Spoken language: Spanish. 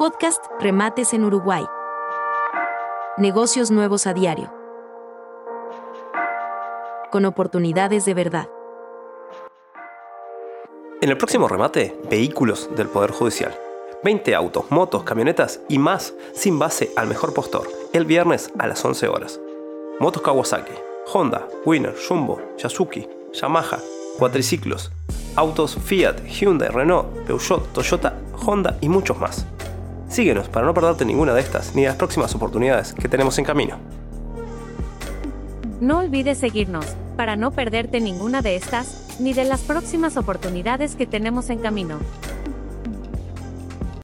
Podcast Remates en Uruguay. Negocios nuevos a diario. Con oportunidades de verdad. En el próximo remate, vehículos del Poder Judicial. 20 autos, motos, camionetas y más sin base al mejor postor. El viernes a las 11 horas. Motos Kawasaki, Honda, Winner, Jumbo, Yasuki, Yamaha, cuatriciclos, autos Fiat, Hyundai, Renault, Peugeot, Toyota, Honda y muchos más. Síguenos para no perderte ninguna de estas ni de las próximas oportunidades que tenemos en camino. No olvides seguirnos para no perderte ninguna de estas ni de las próximas oportunidades que tenemos en camino.